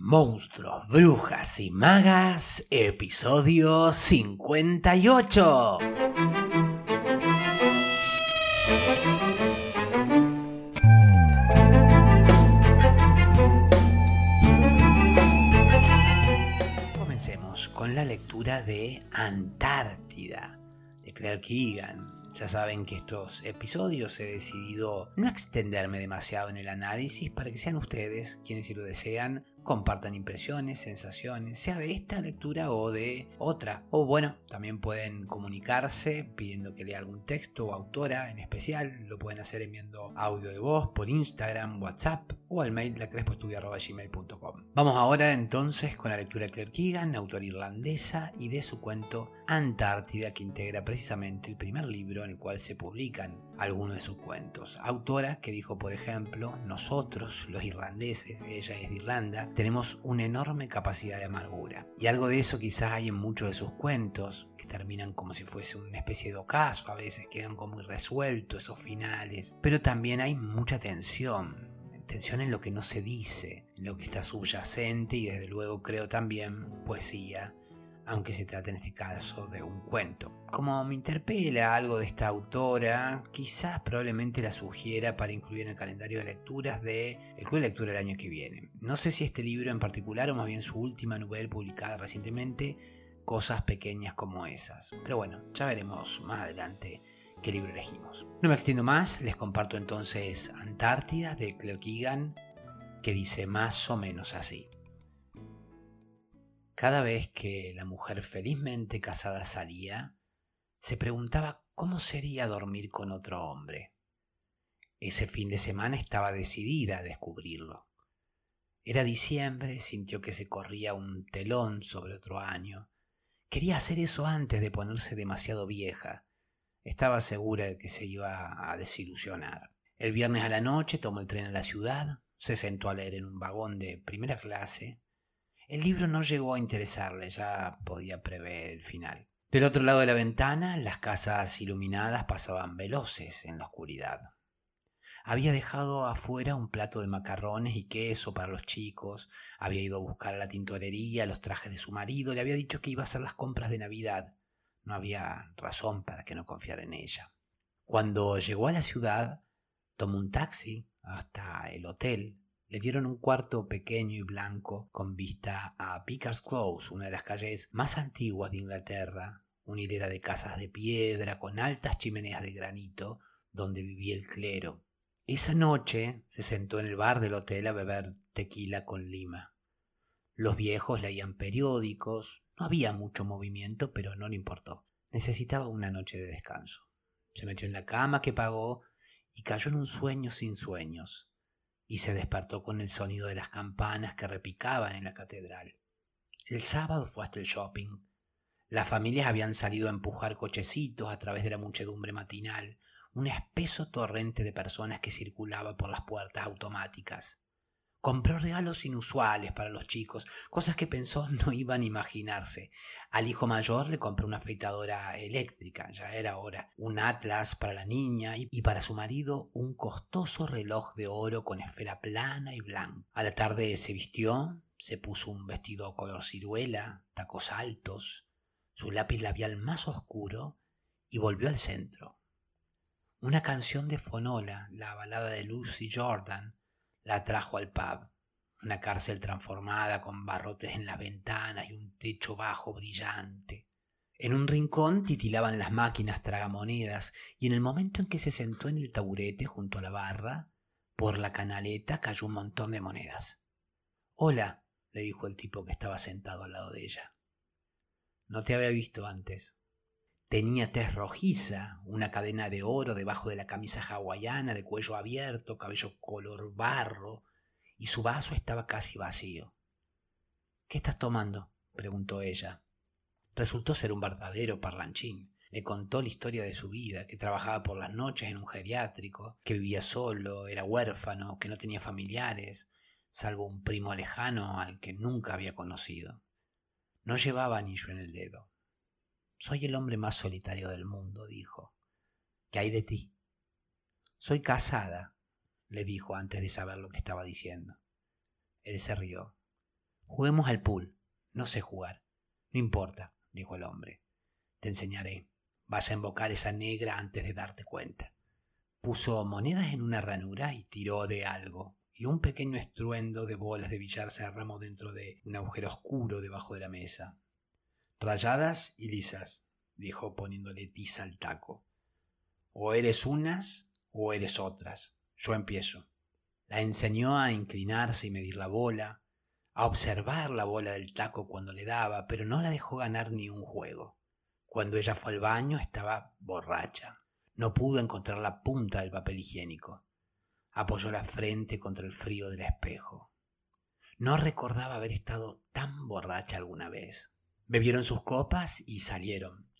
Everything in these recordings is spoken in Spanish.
Monstruos, Brujas y Magas, episodio 58. Comencemos con la lectura de Antártida, de Claire Keegan, ya saben que estos episodios he decidido no extenderme demasiado en el análisis para que sean ustedes quienes si lo desean compartan impresiones, sensaciones, sea de esta lectura o de otra. O bueno, también pueden comunicarse pidiendo que lea algún texto o autora en especial. Lo pueden hacer enviando audio de voz por Instagram, WhatsApp o al mail lacrespoestudio.gmail.com. Vamos ahora entonces con la lectura de Claire Keegan, autora irlandesa, y de su cuento Antártida, que integra precisamente el primer libro en el cual se publican algunos de sus cuentos. Autora que dijo, por ejemplo, nosotros, los irlandeses, ella es de Irlanda, tenemos una enorme capacidad de amargura. Y algo de eso quizás hay en muchos de sus cuentos, que terminan como si fuese una especie de ocaso, a veces quedan como irresueltos esos finales. Pero también hay mucha tensión, tensión en lo que no se dice, en lo que está subyacente y desde luego creo también poesía aunque se trate en este caso de un cuento. Como me interpela algo de esta autora, quizás probablemente la sugiera para incluir en el calendario de lecturas de el club de lectura del año que viene. No sé si este libro en particular o más bien su última novela publicada recientemente, cosas pequeñas como esas. Pero bueno, ya veremos más adelante qué libro elegimos. No me extiendo más, les comparto entonces Antártida de Claire Keegan, que dice más o menos así. Cada vez que la mujer felizmente casada salía, se preguntaba cómo sería dormir con otro hombre. Ese fin de semana estaba decidida a descubrirlo. Era diciembre, sintió que se corría un telón sobre otro año. Quería hacer eso antes de ponerse demasiado vieja. Estaba segura de que se iba a desilusionar. El viernes a la noche tomó el tren a la ciudad, se sentó a leer en un vagón de primera clase, el libro no llegó a interesarle, ya podía prever el final. Del otro lado de la ventana, las casas iluminadas pasaban veloces en la oscuridad. Había dejado afuera un plato de macarrones y queso para los chicos, había ido a buscar a la tintorería los trajes de su marido, le había dicho que iba a hacer las compras de Navidad. No había razón para que no confiara en ella. Cuando llegó a la ciudad, tomó un taxi hasta el hotel le dieron un cuarto pequeño y blanco con vista a Pickers Close, una de las calles más antiguas de Inglaterra, una hilera de casas de piedra con altas chimeneas de granito donde vivía el clero. Esa noche se sentó en el bar del hotel a beber tequila con lima. Los viejos leían periódicos, no había mucho movimiento, pero no le importó. Necesitaba una noche de descanso. Se metió en la cama que pagó y cayó en un sueño sin sueños y se despertó con el sonido de las campanas que repicaban en la catedral. El sábado fue hasta el shopping. Las familias habían salido a empujar cochecitos a través de la muchedumbre matinal, un espeso torrente de personas que circulaba por las puertas automáticas. Compró regalos inusuales para los chicos, cosas que pensó no iban a imaginarse. Al hijo mayor le compró una afeitadora eléctrica, ya era hora, un atlas para la niña y para su marido un costoso reloj de oro con esfera plana y blanca. A la tarde se vistió, se puso un vestido color ciruela, tacos altos, su lápiz labial más oscuro y volvió al centro. Una canción de Fonola, la balada de Lucy Jordan, la trajo al pub, una cárcel transformada con barrotes en las ventanas y un techo bajo brillante. En un rincón titilaban las máquinas tragamonedas y en el momento en que se sentó en el taburete junto a la barra, por la canaleta cayó un montón de monedas. Hola, le dijo el tipo que estaba sentado al lado de ella. No te había visto antes. Tenía tez rojiza, una cadena de oro debajo de la camisa hawaiana de cuello abierto, cabello color barro, y su vaso estaba casi vacío. ¿Qué estás tomando? preguntó ella. Resultó ser un verdadero parlanchín. Le contó la historia de su vida, que trabajaba por las noches en un geriátrico, que vivía solo, era huérfano, que no tenía familiares, salvo un primo lejano al que nunca había conocido. No llevaba anillo en el dedo. Soy el hombre más solitario del mundo, dijo. ¿Qué hay de ti? Soy casada, le dijo antes de saber lo que estaba diciendo. Él se rió. Juguemos al pool. No sé jugar. No importa, dijo el hombre. Te enseñaré. Vas a invocar esa negra antes de darte cuenta. Puso monedas en una ranura y tiró de algo, y un pequeño estruendo de bolas de billar se arramó dentro de un agujero oscuro debajo de la mesa. Rayadas y lisas, dijo poniéndole tiza al taco. O eres unas o eres otras. Yo empiezo. La enseñó a inclinarse y medir la bola, a observar la bola del taco cuando le daba, pero no la dejó ganar ni un juego. Cuando ella fue al baño estaba borracha. No pudo encontrar la punta del papel higiénico. Apoyó la frente contra el frío del espejo. No recordaba haber estado tan borracha alguna vez. Bebieron sus copas y salieron.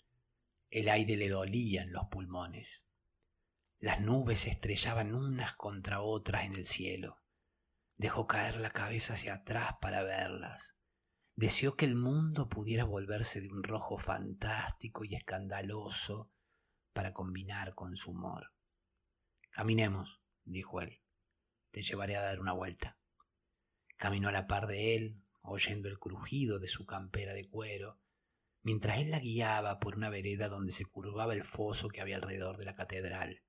El aire le dolía en los pulmones. Las nubes se estrellaban unas contra otras en el cielo. Dejó caer la cabeza hacia atrás para verlas. Deseó que el mundo pudiera volverse de un rojo fantástico y escandaloso para combinar con su humor. Caminemos, dijo él. Te llevaré a dar una vuelta. Caminó a la par de él, oyendo el crujido de su campera de cuero, mientras él la guiaba por una vereda donde se curvaba el foso que había alrededor de la catedral.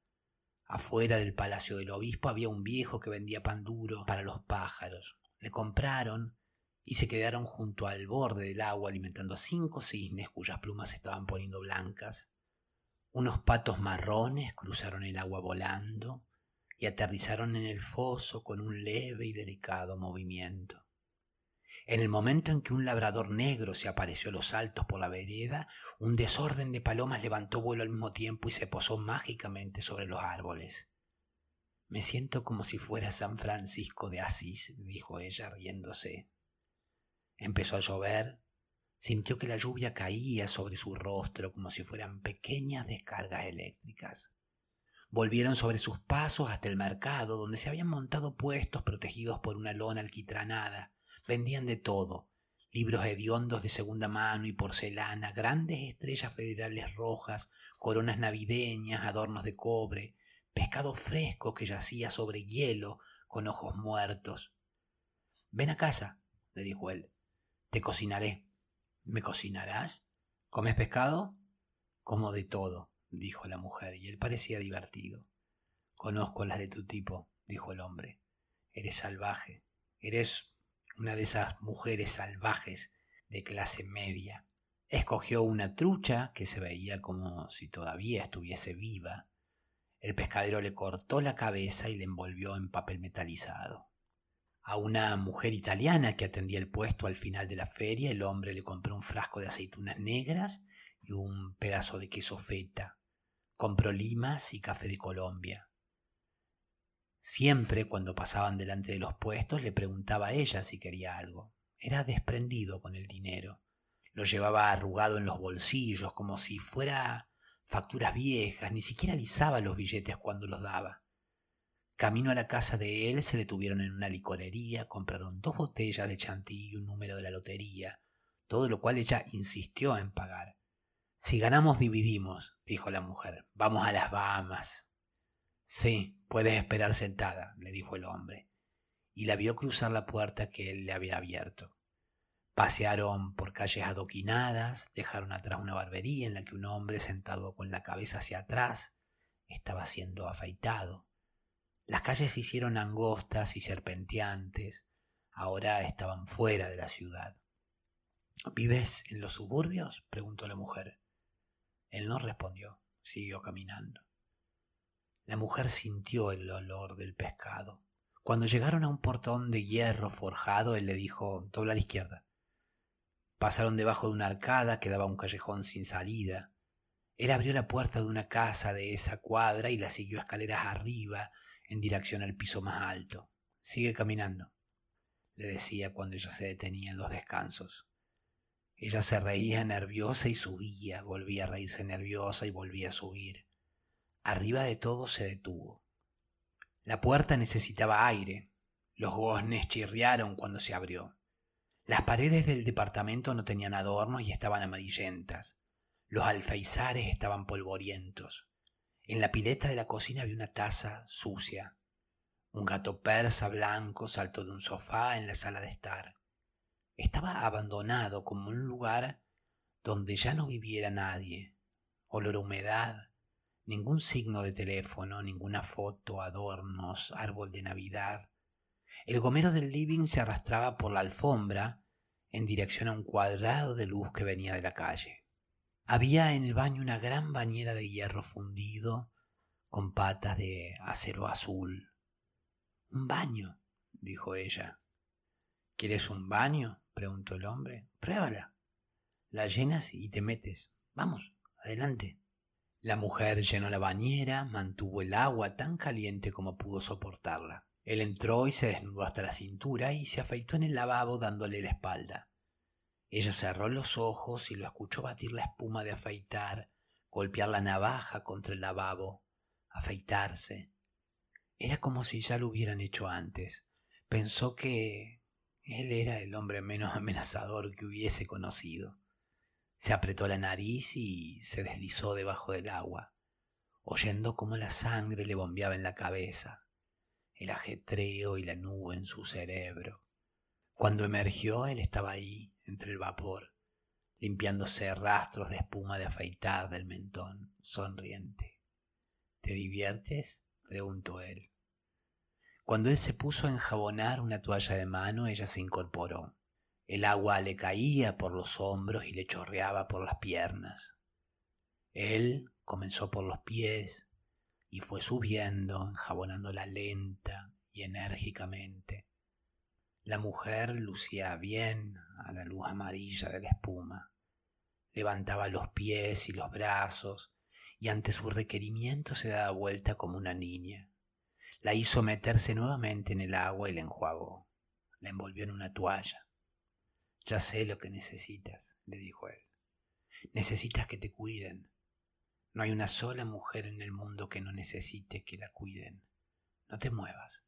Afuera del palacio del obispo había un viejo que vendía pan duro para los pájaros. Le compraron y se quedaron junto al borde del agua alimentando a cinco cisnes cuyas plumas estaban poniendo blancas. Unos patos marrones cruzaron el agua volando y aterrizaron en el foso con un leve y delicado movimiento. En el momento en que un labrador negro se apareció a los altos por la vereda, un desorden de palomas levantó vuelo al mismo tiempo y se posó mágicamente sobre los árboles. Me siento como si fuera San Francisco de Asís, dijo ella riéndose. Empezó a llover, sintió que la lluvia caía sobre su rostro como si fueran pequeñas descargas eléctricas. Volvieron sobre sus pasos hasta el mercado, donde se habían montado puestos protegidos por una lona alquitranada, Vendían de todo, libros hediondos de segunda mano y porcelana, grandes estrellas federales rojas, coronas navideñas, adornos de cobre, pescado fresco que yacía sobre hielo con ojos muertos. Ven a casa, le dijo él. Te cocinaré. ¿Me cocinarás? ¿Comes pescado? Como de todo, dijo la mujer, y él parecía divertido. Conozco las de tu tipo, dijo el hombre. Eres salvaje. Eres una de esas mujeres salvajes de clase media. Escogió una trucha que se veía como si todavía estuviese viva. El pescadero le cortó la cabeza y le envolvió en papel metalizado. A una mujer italiana que atendía el puesto al final de la feria, el hombre le compró un frasco de aceitunas negras y un pedazo de queso feta. Compró limas y café de Colombia. Siempre cuando pasaban delante de los puestos le preguntaba a ella si quería algo. Era desprendido con el dinero. Lo llevaba arrugado en los bolsillos como si fuera facturas viejas, ni siquiera alisaba los billetes cuando los daba. Camino a la casa de él se detuvieron en una licorería, compraron dos botellas de chantilly y un número de la lotería, todo lo cual ella insistió en pagar. Si ganamos dividimos, dijo la mujer. Vamos a las Bahamas. Sí, puedes esperar sentada, le dijo el hombre, y la vio cruzar la puerta que él le había abierto. Pasearon por calles adoquinadas, dejaron atrás una barbería en la que un hombre sentado con la cabeza hacia atrás estaba siendo afeitado. Las calles se hicieron angostas y serpenteantes, ahora estaban fuera de la ciudad. ¿Vives en los suburbios? preguntó la mujer. Él no respondió, siguió caminando. La mujer sintió el olor del pescado. Cuando llegaron a un portón de hierro forjado, él le dijo, dobla a la izquierda. Pasaron debajo de una arcada que daba a un callejón sin salida. Él abrió la puerta de una casa de esa cuadra y la siguió escaleras arriba en dirección al piso más alto. Sigue caminando, le decía cuando ella se detenía en los descansos. Ella se reía nerviosa y subía, volvía a reírse nerviosa y volvía a subir. Arriba de todo se detuvo. La puerta necesitaba aire. Los goznes chirriaron cuando se abrió. Las paredes del departamento no tenían adornos y estaban amarillentas. Los alfeizares estaban polvorientos. En la pileta de la cocina había una taza sucia. Un gato persa blanco saltó de un sofá en la sala de estar. Estaba abandonado como un lugar donde ya no viviera nadie. Olor a humedad, ningún signo de teléfono, ninguna foto, adornos, árbol de Navidad. El gomero del living se arrastraba por la alfombra en dirección a un cuadrado de luz que venía de la calle. Había en el baño una gran bañera de hierro fundido con patas de acero azul. Un baño, dijo ella. ¿Quieres un baño? preguntó el hombre. Pruébala. La llenas y te metes. Vamos, adelante. La mujer llenó la bañera, mantuvo el agua tan caliente como pudo soportarla. Él entró y se desnudó hasta la cintura y se afeitó en el lavabo dándole la espalda. Ella cerró los ojos y lo escuchó batir la espuma de afeitar, golpear la navaja contra el lavabo, afeitarse. Era como si ya lo hubieran hecho antes. Pensó que él era el hombre menos amenazador que hubiese conocido. Se apretó la nariz y se deslizó debajo del agua, oyendo cómo la sangre le bombeaba en la cabeza, el ajetreo y la nube en su cerebro. Cuando emergió, él estaba ahí, entre el vapor, limpiándose rastros de espuma de afeitar del mentón, sonriente. ¿Te diviertes? preguntó él. Cuando él se puso a enjabonar una toalla de mano, ella se incorporó. El agua le caía por los hombros y le chorreaba por las piernas. Él comenzó por los pies y fue subiendo, enjabonándola lenta y enérgicamente. La mujer lucía bien a la luz amarilla de la espuma. Levantaba los pies y los brazos y ante su requerimiento se daba vuelta como una niña. La hizo meterse nuevamente en el agua y la enjuagó. La envolvió en una toalla. Ya sé lo que necesitas, le dijo él. Necesitas que te cuiden. No hay una sola mujer en el mundo que no necesite que la cuiden. No te muevas,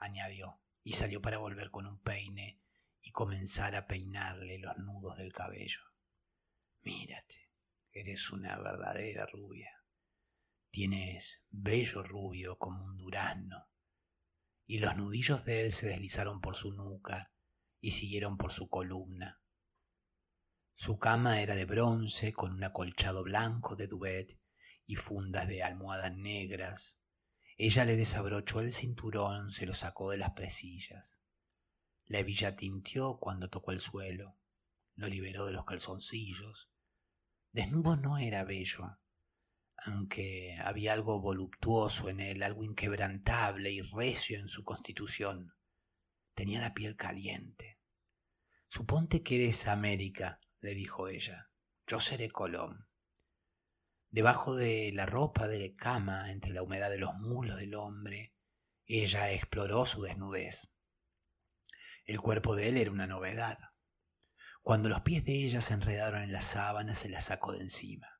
añadió, y salió para volver con un peine y comenzar a peinarle los nudos del cabello. Mírate, eres una verdadera rubia. Tienes bello rubio como un durazno. Y los nudillos de él se deslizaron por su nuca y siguieron por su columna. Su cama era de bronce con un acolchado blanco de duvet y fundas de almohadas negras. Ella le desabrochó el cinturón, se lo sacó de las presillas. La hebilla tintió cuando tocó el suelo, lo liberó de los calzoncillos. Desnudo no era bello, aunque había algo voluptuoso en él, algo inquebrantable y recio en su constitución. Tenía la piel caliente. Suponte que eres América, le dijo ella. Yo seré Colón. Debajo de la ropa de la cama, entre la humedad de los mulos del hombre, ella exploró su desnudez. El cuerpo de él era una novedad. Cuando los pies de ella se enredaron en la sábana, se la sacó de encima.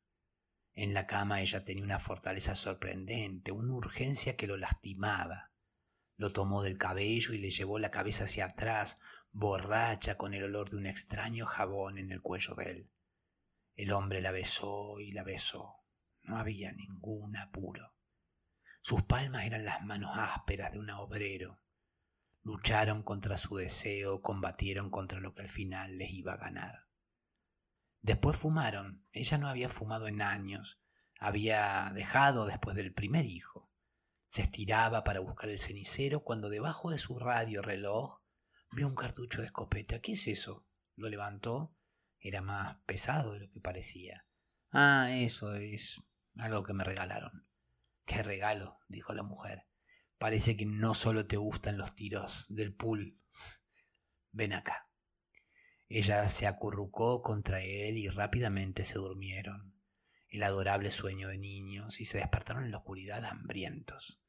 En la cama ella tenía una fortaleza sorprendente, una urgencia que lo lastimaba. Lo tomó del cabello y le llevó la cabeza hacia atrás, borracha con el olor de un extraño jabón en el cuello de él. El hombre la besó y la besó. No había ningún apuro. Sus palmas eran las manos ásperas de un obrero. Lucharon contra su deseo, combatieron contra lo que al final les iba a ganar. Después fumaron. Ella no había fumado en años. Había dejado después del primer hijo. Se estiraba para buscar el cenicero cuando debajo de su radio reloj vio un cartucho de escopeta. ¿Qué es eso? Lo levantó. Era más pesado de lo que parecía. Ah, eso es algo que me regalaron. ¿Qué regalo? dijo la mujer. Parece que no solo te gustan los tiros del pool. Ven acá. Ella se acurrucó contra él y rápidamente se durmieron el adorable sueño de niños y se despertaron en la oscuridad hambrientos.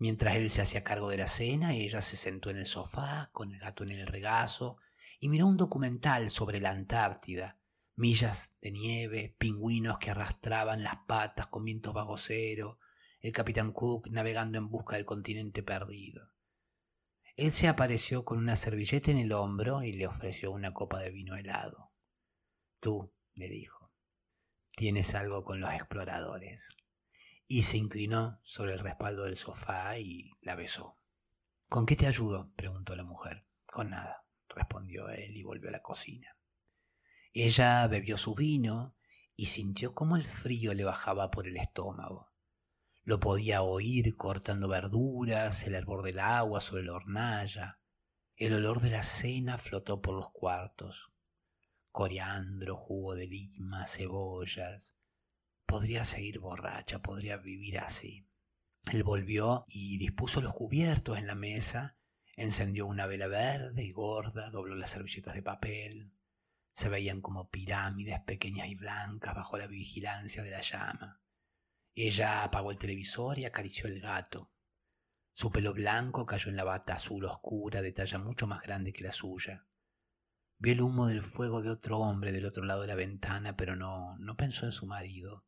Mientras él se hacía cargo de la cena, ella se sentó en el sofá con el gato en el regazo y miró un documental sobre la Antártida, millas de nieve, pingüinos que arrastraban las patas con vientos bagoceros, el capitán Cook navegando en busca del continente perdido. Él se apareció con una servilleta en el hombro y le ofreció una copa de vino helado. Tú, le dijo, tienes algo con los exploradores. Y se inclinó sobre el respaldo del sofá y la besó. ¿Con qué te ayudo? preguntó la mujer. Con nada. respondió él y volvió a la cocina. Ella bebió su vino y sintió cómo el frío le bajaba por el estómago. Lo podía oír cortando verduras, el hervor del agua sobre la hornalla. El olor de la cena flotó por los cuartos. Coriandro, jugo de lima, cebollas. Podría seguir borracha, podría vivir así. Él volvió y dispuso los cubiertos en la mesa, encendió una vela verde y gorda, dobló las servilletas de papel. Se veían como pirámides pequeñas y blancas bajo la vigilancia de la llama. Ella apagó el televisor y acarició el gato. Su pelo blanco cayó en la bata azul oscura de talla mucho más grande que la suya. Vio el humo del fuego de otro hombre del otro lado de la ventana, pero no, no pensó en su marido.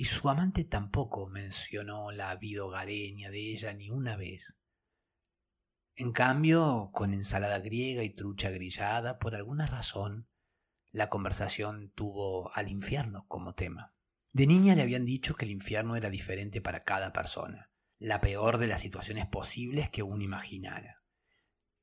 Y su amante tampoco mencionó la vida hogareña de ella ni una vez. En cambio, con ensalada griega y trucha grillada, por alguna razón, la conversación tuvo al infierno como tema. De niña le habían dicho que el infierno era diferente para cada persona, la peor de las situaciones posibles que uno imaginara.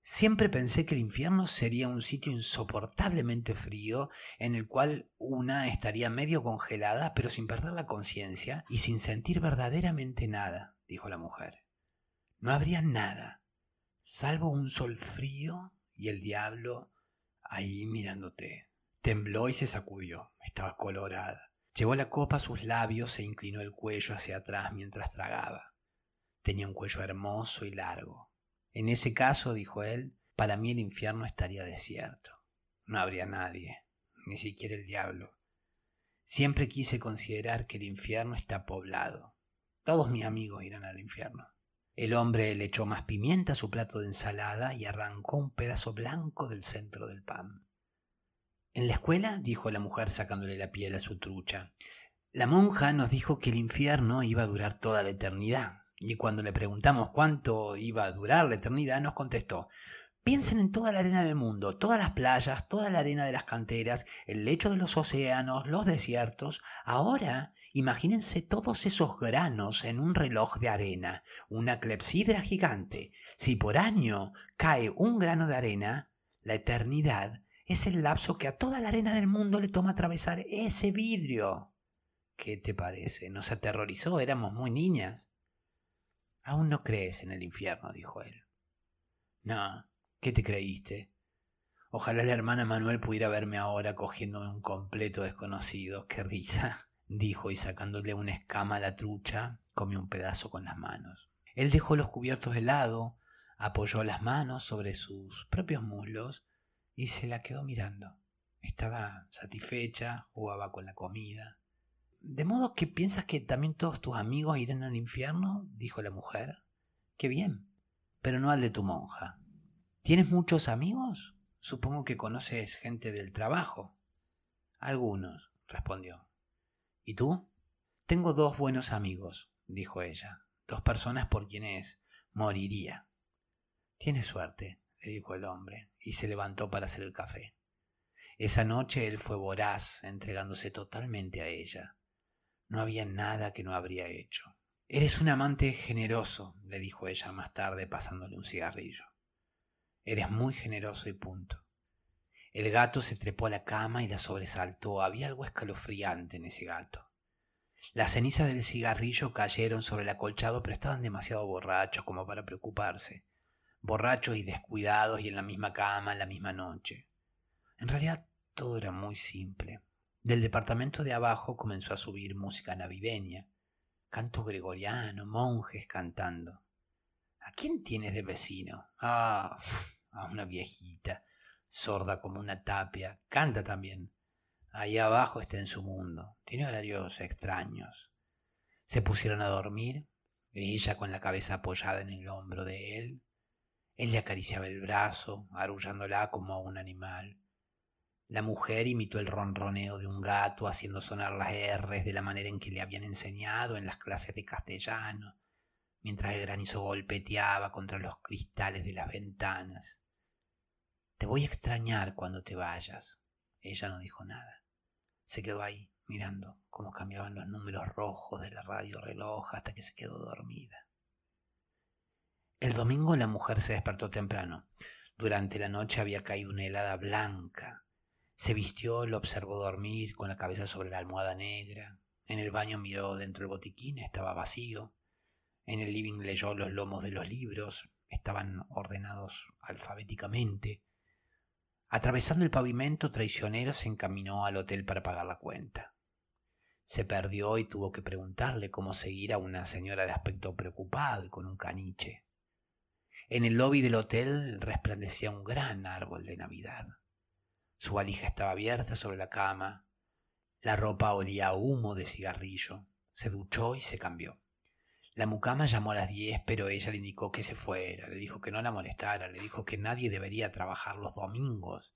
Siempre pensé que el infierno sería un sitio insoportablemente frío en el cual una estaría medio congelada pero sin perder la conciencia y sin sentir verdaderamente nada, dijo la mujer. No habría nada, salvo un sol frío y el diablo ahí mirándote. Tembló y se sacudió. Estaba colorada. Llevó la copa a sus labios e inclinó el cuello hacia atrás mientras tragaba. Tenía un cuello hermoso y largo. En ese caso, dijo él, para mí el infierno estaría desierto. No habría nadie, ni siquiera el diablo. Siempre quise considerar que el infierno está poblado. Todos mis amigos irán al infierno. El hombre le echó más pimienta a su plato de ensalada y arrancó un pedazo blanco del centro del pan. En la escuela, dijo la mujer sacándole la piel a su trucha, la monja nos dijo que el infierno iba a durar toda la eternidad. Y cuando le preguntamos cuánto iba a durar la eternidad, nos contestó, piensen en toda la arena del mundo, todas las playas, toda la arena de las canteras, el lecho de los océanos, los desiertos. Ahora, imagínense todos esos granos en un reloj de arena, una clepsidra gigante. Si por año cae un grano de arena, la eternidad es el lapso que a toda la arena del mundo le toma atravesar ese vidrio. ¿Qué te parece? Nos aterrorizó, éramos muy niñas. Aún no crees en el infierno, dijo él. No, ¿qué te creíste? Ojalá la hermana Manuel pudiera verme ahora cogiéndome un completo desconocido. Qué risa, dijo y sacándole una escama a la trucha, comió un pedazo con las manos. Él dejó los cubiertos de lado, apoyó las manos sobre sus propios muslos y se la quedó mirando. Estaba satisfecha, jugaba con la comida. ¿De modo que piensas que también todos tus amigos irán al infierno? dijo la mujer. Qué bien, pero no al de tu monja. ¿Tienes muchos amigos? Supongo que conoces gente del trabajo. Algunos, respondió. ¿Y tú? Tengo dos buenos amigos, dijo ella, dos personas por quienes moriría. Tienes suerte, le dijo el hombre, y se levantó para hacer el café. Esa noche él fue voraz, entregándose totalmente a ella. No había nada que no habría hecho. Eres un amante generoso, le dijo ella más tarde pasándole un cigarrillo. Eres muy generoso y punto. El gato se trepó a la cama y la sobresaltó. Había algo escalofriante en ese gato. Las cenizas del cigarrillo cayeron sobre el acolchado, pero estaban demasiado borrachos como para preocuparse. Borrachos y descuidados y en la misma cama, en la misma noche. En realidad todo era muy simple. Del departamento de abajo comenzó a subir música navideña, canto gregoriano, monjes cantando. ¿A quién tienes de vecino? Ah, a una viejita, sorda como una tapia, canta también. Ahí abajo está en su mundo, tiene horarios extraños. Se pusieron a dormir, ella con la cabeza apoyada en el hombro de él. Él le acariciaba el brazo, arullándola como a un animal. La mujer imitó el ronroneo de un gato haciendo sonar las R's de la manera en que le habían enseñado en las clases de castellano, mientras el granizo golpeteaba contra los cristales de las ventanas. Te voy a extrañar cuando te vayas. Ella no dijo nada. Se quedó ahí, mirando cómo cambiaban los números rojos de la radio reloj hasta que se quedó dormida. El domingo la mujer se despertó temprano. Durante la noche había caído una helada blanca. Se vistió, lo observó dormir con la cabeza sobre la almohada negra. En el baño miró dentro del botiquín, estaba vacío. En el living leyó los lomos de los libros, estaban ordenados alfabéticamente. Atravesando el pavimento traicionero se encaminó al hotel para pagar la cuenta. Se perdió y tuvo que preguntarle cómo seguir a una señora de aspecto preocupado con un caniche. En el lobby del hotel resplandecía un gran árbol de Navidad. Su valija estaba abierta sobre la cama. La ropa olía a humo de cigarrillo. Se duchó y se cambió. La mucama llamó a las diez, pero ella le indicó que se fuera, le dijo que no la molestara, le dijo que nadie debería trabajar los domingos.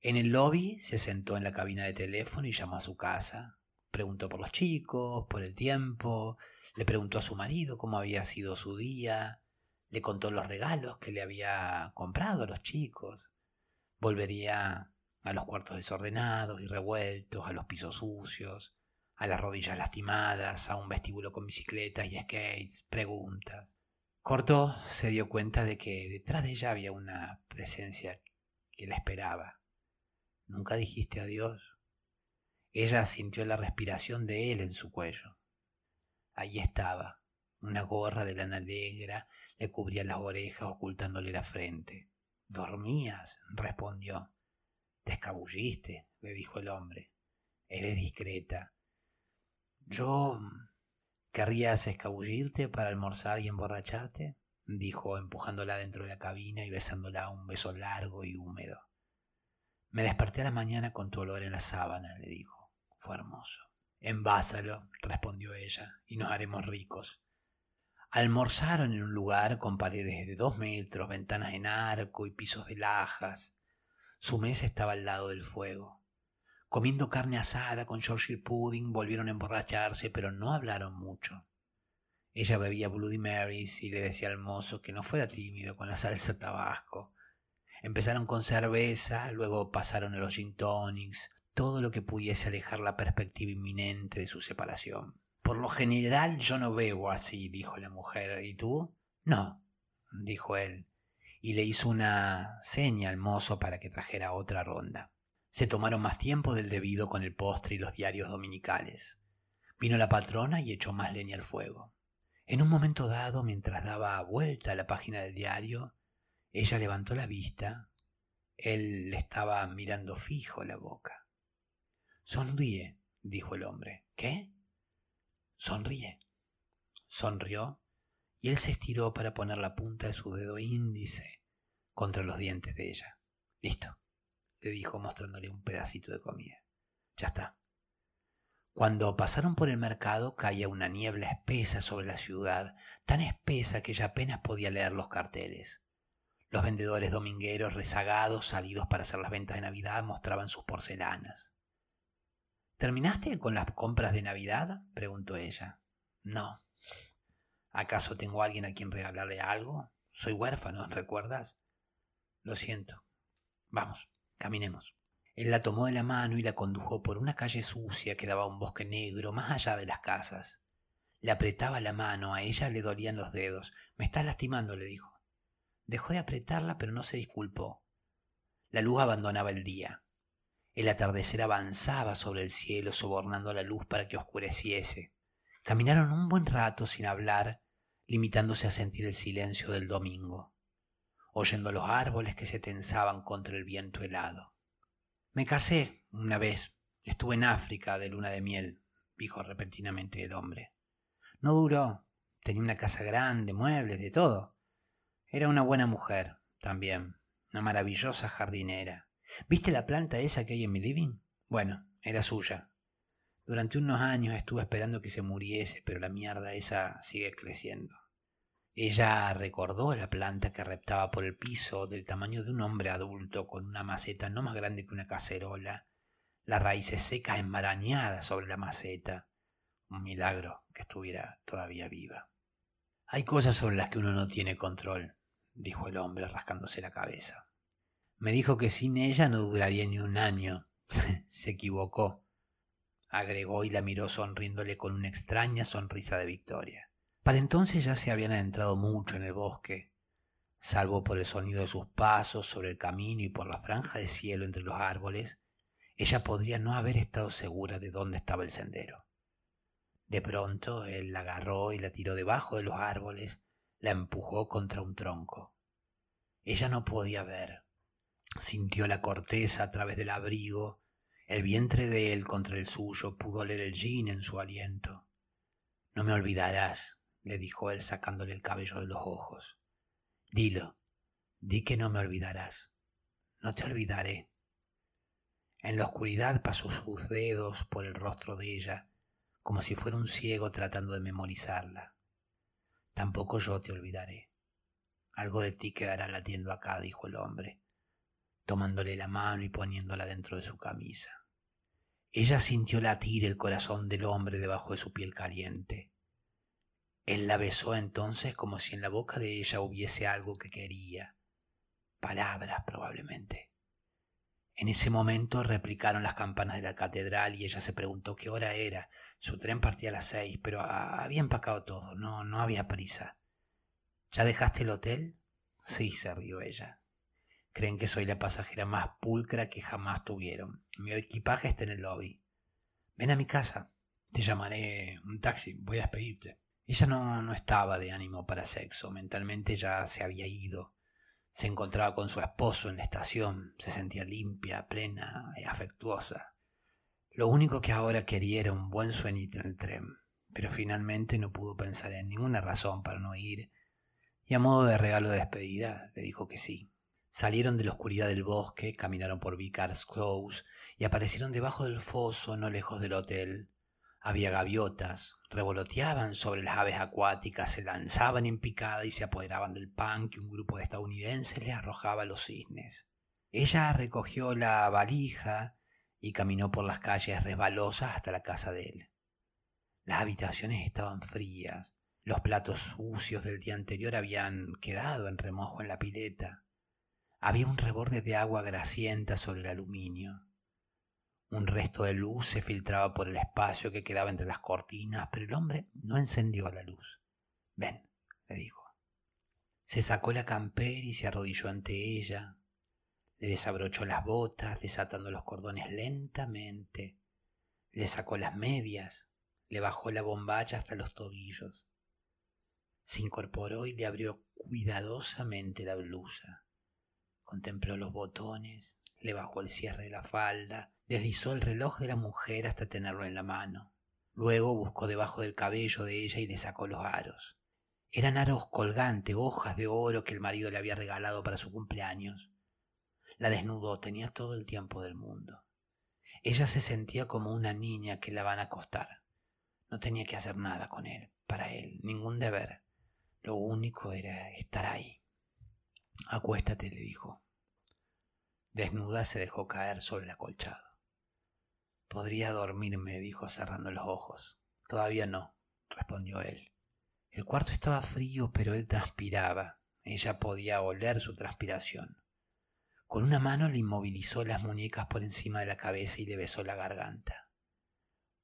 En el lobby se sentó en la cabina de teléfono y llamó a su casa. Preguntó por los chicos, por el tiempo, le preguntó a su marido cómo había sido su día, le contó los regalos que le había comprado a los chicos. Volvería a los cuartos desordenados y revueltos, a los pisos sucios, a las rodillas lastimadas, a un vestíbulo con bicicletas y skates, preguntas. Corto se dio cuenta de que detrás de ella había una presencia que la esperaba. ¿Nunca dijiste adiós? Ella sintió la respiración de él en su cuello. Allí estaba, una gorra de lana negra le cubría las orejas ocultándole la frente. ¿Dormías? respondió. Te escabulliste, le dijo el hombre. Eres discreta. Yo. ¿Querrías escabullirte para almorzar y emborracharte? dijo, empujándola dentro de la cabina y besándola un beso largo y húmedo. Me desperté a la mañana con tu olor en la sábana, le dijo. Fue hermoso. Envásalo, respondió ella, y nos haremos ricos. Almorzaron en un lugar con paredes de dos metros, ventanas en arco y pisos de lajas. Su mesa estaba al lado del fuego. Comiendo carne asada con Yorkshire pudding, volvieron a emborracharse, pero no hablaron mucho. Ella bebía Bloody Marys y le decía al mozo que no fuera tímido con la salsa tabasco. Empezaron con cerveza, luego pasaron a los gin tonics, todo lo que pudiese alejar la perspectiva inminente de su separación. Por lo general yo no bebo así, dijo la mujer. ¿Y tú? No, dijo él, y le hizo una seña al mozo para que trajera otra ronda. Se tomaron más tiempo del debido con el postre y los diarios dominicales. Vino la patrona y echó más leña al fuego. En un momento dado, mientras daba vuelta a la página del diario, ella levantó la vista. Él le estaba mirando fijo la boca. Sonríe, dijo el hombre. ¿Qué? Sonríe. Sonrió y él se estiró para poner la punta de su dedo índice contra los dientes de ella. Listo, le dijo mostrándole un pedacito de comida. Ya está. Cuando pasaron por el mercado caía una niebla espesa sobre la ciudad, tan espesa que ella apenas podía leer los carteles. Los vendedores domingueros rezagados, salidos para hacer las ventas de Navidad, mostraban sus porcelanas. ¿Terminaste con las compras de Navidad? preguntó ella. No. ¿Acaso tengo alguien a quien regalarle algo? Soy huérfano, ¿recuerdas? Lo siento. Vamos, caminemos. Él la tomó de la mano y la condujo por una calle sucia que daba a un bosque negro más allá de las casas. Le apretaba la mano, a ella le dolían los dedos. Me estás lastimando, le dijo. Dejó de apretarla, pero no se disculpó. La luz abandonaba el día. El atardecer avanzaba sobre el cielo, sobornando la luz para que oscureciese. Caminaron un buen rato sin hablar, limitándose a sentir el silencio del domingo, oyendo los árboles que se tensaban contra el viento helado. Me casé una vez. Estuve en África de luna de miel, dijo repentinamente el hombre. No duró. Tenía una casa grande, muebles, de todo. Era una buena mujer, también, una maravillosa jardinera. ¿Viste la planta esa que hay en mi living? Bueno, era suya. Durante unos años estuve esperando que se muriese, pero la mierda esa sigue creciendo. Ella recordó la planta que reptaba por el piso del tamaño de un hombre adulto con una maceta no más grande que una cacerola, las raíces secas enmarañadas sobre la maceta. Un milagro que estuviera todavía viva. Hay cosas sobre las que uno no tiene control, dijo el hombre rascándose la cabeza. Me dijo que sin ella no duraría ni un año. Se equivocó, agregó y la miró sonriéndole con una extraña sonrisa de victoria. Para entonces ya se habían adentrado mucho en el bosque. Salvo por el sonido de sus pasos sobre el camino y por la franja de cielo entre los árboles, ella podría no haber estado segura de dónde estaba el sendero. De pronto él la agarró y la tiró debajo de los árboles, la empujó contra un tronco. Ella no podía ver. Sintió la corteza a través del abrigo, el vientre de él contra el suyo, pudo leer el jean en su aliento. No me olvidarás, le dijo él sacándole el cabello de los ojos. Dilo, di que no me olvidarás. No te olvidaré. En la oscuridad pasó sus dedos por el rostro de ella, como si fuera un ciego tratando de memorizarla. Tampoco yo te olvidaré. Algo de ti quedará latiendo acá, dijo el hombre, tomándole la mano y poniéndola dentro de su camisa. Ella sintió latir el corazón del hombre debajo de su piel caliente. Él la besó entonces como si en la boca de ella hubiese algo que quería. Palabras, probablemente. En ese momento replicaron las campanas de la catedral y ella se preguntó qué hora era. Su tren partía a las seis, pero había empacado todo, no, no había prisa. ¿Ya dejaste el hotel? Sí, se rió ella. Creen que soy la pasajera más pulcra que jamás tuvieron. Mi equipaje está en el lobby. Ven a mi casa. Te llamaré un taxi. Voy a despedirte. Ella no, no estaba de ánimo para sexo. Mentalmente ya se había ido. Se encontraba con su esposo en la estación. Se sentía limpia, plena y afectuosa. Lo único que ahora quería era un buen sueñito en el tren. Pero finalmente no pudo pensar en ninguna razón para no ir. Y a modo de regalo de despedida le dijo que sí. Salieron de la oscuridad del bosque, caminaron por Vicar's Close y aparecieron debajo del foso no lejos del hotel. Había gaviotas, revoloteaban sobre las aves acuáticas, se lanzaban en picada y se apoderaban del pan que un grupo de estadounidenses les arrojaba a los cisnes. Ella recogió la valija y caminó por las calles resbalosas hasta la casa de él. Las habitaciones estaban frías, los platos sucios del día anterior habían quedado en remojo en la pileta. Había un reborde de agua grasienta sobre el aluminio. Un resto de luz se filtraba por el espacio que quedaba entre las cortinas, pero el hombre no encendió la luz. Ven, le dijo. Se sacó la campera y se arrodilló ante ella. Le desabrochó las botas, desatando los cordones lentamente. Le sacó las medias, le bajó la bombacha hasta los tobillos. Se incorporó y le abrió cuidadosamente la blusa. Contempló los botones, le bajó el cierre de la falda, deslizó el reloj de la mujer hasta tenerlo en la mano. Luego buscó debajo del cabello de ella y le sacó los aros. Eran aros colgantes, hojas de oro que el marido le había regalado para su cumpleaños. La desnudó, tenía todo el tiempo del mundo. Ella se sentía como una niña que la van a acostar. No tenía que hacer nada con él, para él, ningún deber. Lo único era estar ahí. Acuéstate, le dijo. Desnuda se dejó caer sobre el acolchado. Podría dormirme, dijo cerrando los ojos. Todavía no, respondió él. El cuarto estaba frío, pero él transpiraba. Ella podía oler su transpiración. Con una mano le inmovilizó las muñecas por encima de la cabeza y le besó la garganta.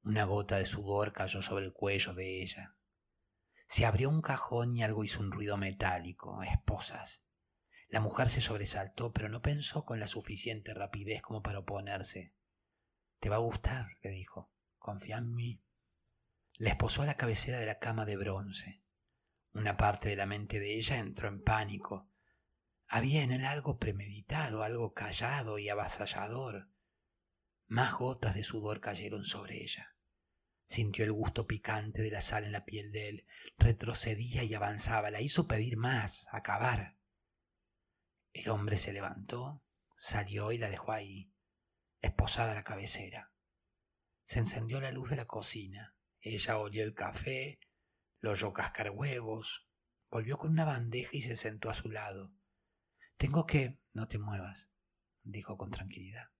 Una gota de sudor cayó sobre el cuello de ella. Se abrió un cajón y algo hizo un ruido metálico. Esposas. La mujer se sobresaltó, pero no pensó con la suficiente rapidez como para oponerse. Te va a gustar, le dijo. Confía en mí. Le esposó a la cabecera de la cama de bronce. Una parte de la mente de ella entró en pánico. Había en él algo premeditado, algo callado y avasallador. Más gotas de sudor cayeron sobre ella. Sintió el gusto picante de la sal en la piel de él. Retrocedía y avanzaba. La hizo pedir más, acabar. El hombre se levantó, salió y la dejó ahí, esposada a la cabecera. Se encendió la luz de la cocina. Ella olió el café, lo oyó cascar huevos, volvió con una bandeja y se sentó a su lado. Tengo que... No te muevas, dijo con tranquilidad.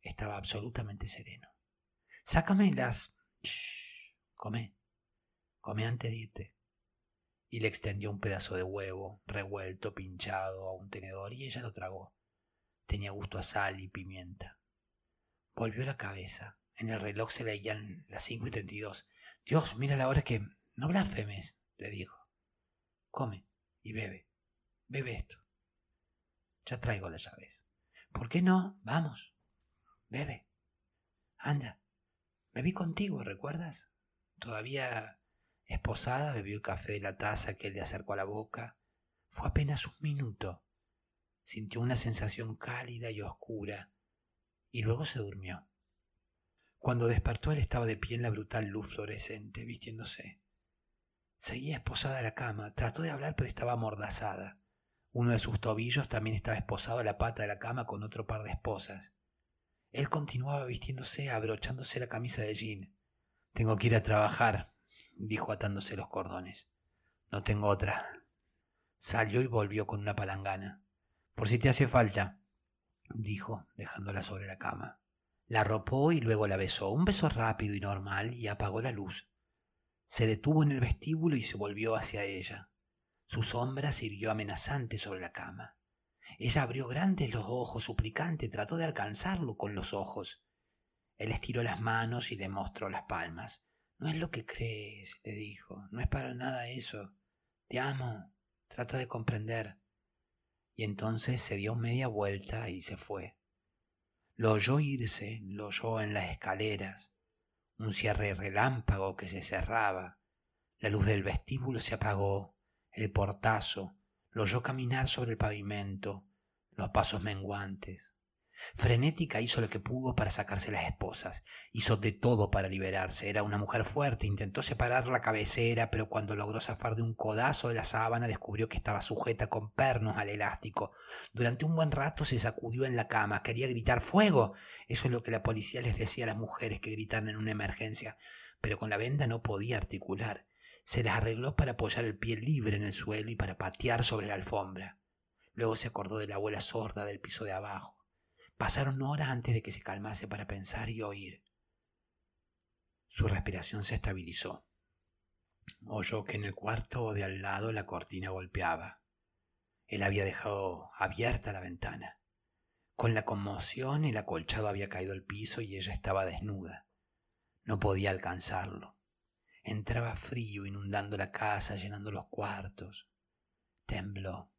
Estaba absolutamente sereno. Sácame las... Shh, come. Come antes de irte y le extendió un pedazo de huevo revuelto, pinchado a un tenedor y ella lo tragó. Tenía gusto a sal y pimienta. Volvió la cabeza. En el reloj se leían las cinco y treinta y dos. Dios, mira la hora que... No blasfemes, le dijo. Come y bebe. bebe esto. Ya traigo las llaves. ¿Por qué no? Vamos. Bebe. Anda. Bebí contigo, ¿recuerdas? Todavía esposada bebió el café de la taza que él le acercó a la boca. Fue apenas un minuto. Sintió una sensación cálida y oscura, y luego se durmió. Cuando despertó él estaba de pie en la brutal luz fluorescente, vistiéndose. Seguía esposada a la cama, trató de hablar pero estaba amordazada. Uno de sus tobillos también estaba esposado a la pata de la cama con otro par de esposas. Él continuaba vistiéndose, abrochándose la camisa de jean. Tengo que ir a trabajar, dijo atándose los cordones. No tengo otra. Salió y volvió con una palangana. Por si te hace falta, dijo, dejándola sobre la cama. La arropó y luego la besó, un beso rápido y normal, y apagó la luz. Se detuvo en el vestíbulo y se volvió hacia ella. Su sombra sirvió amenazante sobre la cama. Ella abrió grandes los ojos, suplicante, trató de alcanzarlo con los ojos. Él estiró las manos y le mostró las palmas. No es lo que crees, le dijo, no es para nada eso. Te amo, trata de comprender. Y entonces se dio media vuelta y se fue. Lo oyó irse, lo oyó en las escaleras, un cierre relámpago que se cerraba, la luz del vestíbulo se apagó, el portazo, lo oyó caminar sobre el pavimento, los pasos menguantes. Frenética hizo lo que pudo para sacarse las esposas, hizo de todo para liberarse. Era una mujer fuerte, intentó separar la cabecera, pero cuando logró zafar de un codazo de la sábana descubrió que estaba sujeta con pernos al elástico. Durante un buen rato se sacudió en la cama, quería gritar ¡Fuego! Eso es lo que la policía les decía a las mujeres que gritaran en una emergencia, pero con la venda no podía articular. Se las arregló para apoyar el pie libre en el suelo y para patear sobre la alfombra. Luego se acordó de la abuela sorda del piso de abajo Pasaron horas antes de que se calmase para pensar y oír. Su respiración se estabilizó. Oyó que en el cuarto de al lado la cortina golpeaba. Él había dejado abierta la ventana. Con la conmoción el acolchado había caído al piso y ella estaba desnuda. No podía alcanzarlo. Entraba frío inundando la casa, llenando los cuartos. Tembló.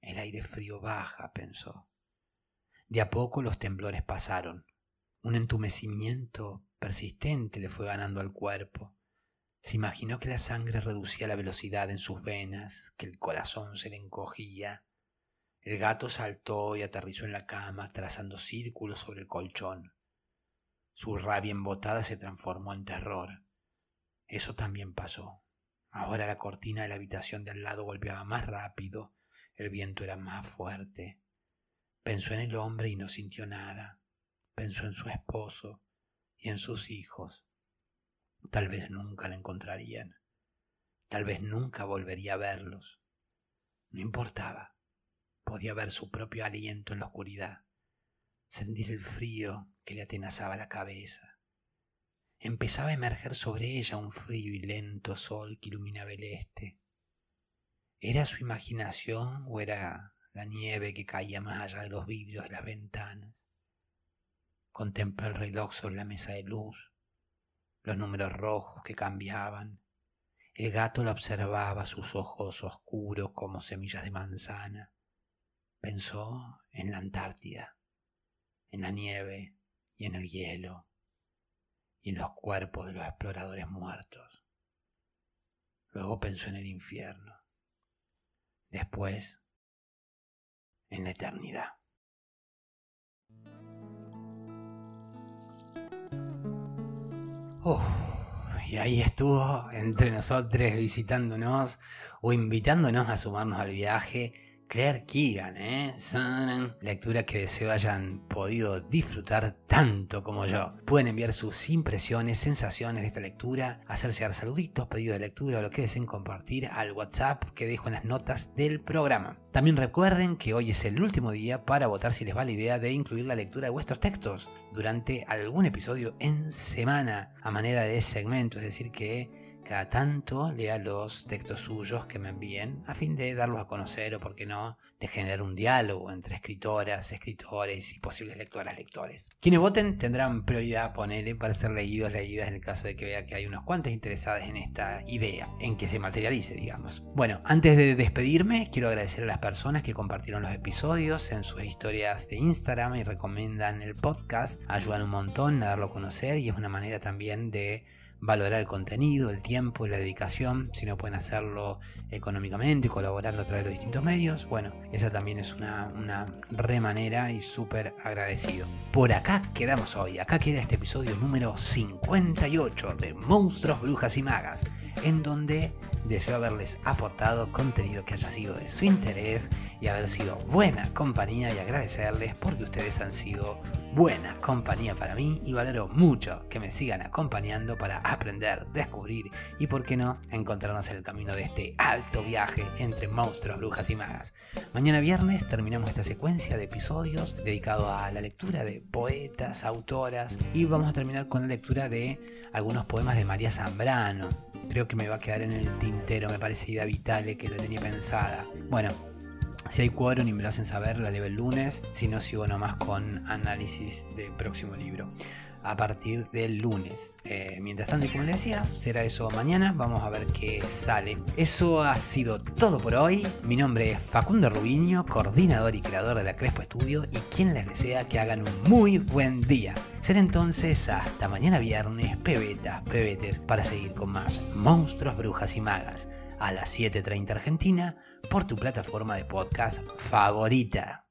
El aire frío baja, pensó. De a poco los temblores pasaron. Un entumecimiento persistente le fue ganando al cuerpo. Se imaginó que la sangre reducía la velocidad en sus venas, que el corazón se le encogía. El gato saltó y aterrizó en la cama, trazando círculos sobre el colchón. Su rabia embotada se transformó en terror. Eso también pasó. Ahora la cortina de la habitación de al lado golpeaba más rápido, el viento era más fuerte. Pensó en el hombre y no sintió nada. Pensó en su esposo y en sus hijos. Tal vez nunca la encontrarían. Tal vez nunca volvería a verlos. No importaba. Podía ver su propio aliento en la oscuridad, sentir el frío que le atenazaba la cabeza. Empezaba a emerger sobre ella un frío y lento sol que iluminaba el este. ¿Era su imaginación o era la nieve que caía más allá de los vidrios de las ventanas. Contempló el reloj sobre la mesa de luz, los números rojos que cambiaban. El gato la observaba, sus ojos oscuros como semillas de manzana. Pensó en la Antártida, en la nieve y en el hielo, y en los cuerpos de los exploradores muertos. Luego pensó en el infierno. Después en la eternidad. y ahí estuvo entre nosotros visitándonos o invitándonos a sumarnos al viaje Claire Keegan, ¿eh? Lectura que deseo hayan podido disfrutar tanto como yo. Pueden enviar sus impresiones, sensaciones de esta lectura, hacer llegar saluditos, pedidos de lectura o lo que deseen compartir al WhatsApp que dejo en las notas del programa. También recuerden que hoy es el último día para votar si les va la idea de incluir la lectura de vuestros textos durante algún episodio en semana a manera de segmento, es decir que cada tanto lea los textos suyos que me envíen a fin de darlos a conocer o, por qué no, de generar un diálogo entre escritoras, escritores y posibles lectoras, lectores. Quienes voten tendrán prioridad, ponele, para ser leídos, leídas en el caso de que vea que hay unos cuantos interesados en esta idea, en que se materialice, digamos. Bueno, antes de despedirme, quiero agradecer a las personas que compartieron los episodios en sus historias de Instagram y recomiendan el podcast. Ayudan un montón a darlo a conocer y es una manera también de valorar el contenido, el tiempo y la dedicación, si no pueden hacerlo económicamente, colaborando a través de los distintos medios, bueno, esa también es una, una y súper agradecido. Por acá quedamos hoy, acá queda este episodio número 58 de Monstruos, Brujas y Magas, en donde deseo haberles aportado contenido que haya sido de su interés y haber sido buena compañía y agradecerles porque ustedes han sido buena compañía para mí y valoro mucho que me sigan acompañando para aprender, descubrir y, por qué no, encontrarnos en el camino de este alto viaje entre monstruos, brujas y magas. Mañana viernes terminamos esta secuencia de episodios dedicado a la lectura de poetas, autoras y vamos a terminar con la lectura de algunos poemas de María Zambrano. Creo que me va a quedar en el tintero, me parece idea vital que la tenía pensada. Bueno, si hay quórum y me lo hacen saber, la leo el lunes. Si no, sigo nomás con análisis del próximo libro a partir del lunes. Eh, mientras tanto, como les decía, será eso mañana. Vamos a ver qué sale. Eso ha sido todo por hoy. Mi nombre es Facundo Rubiño, coordinador y creador de la Crespo Estudio y quien les desea que hagan un muy buen día. Será entonces hasta mañana viernes, pebetas, pebetes, para seguir con más monstruos, brujas y magas a las 7.30 Argentina por tu plataforma de podcast favorita.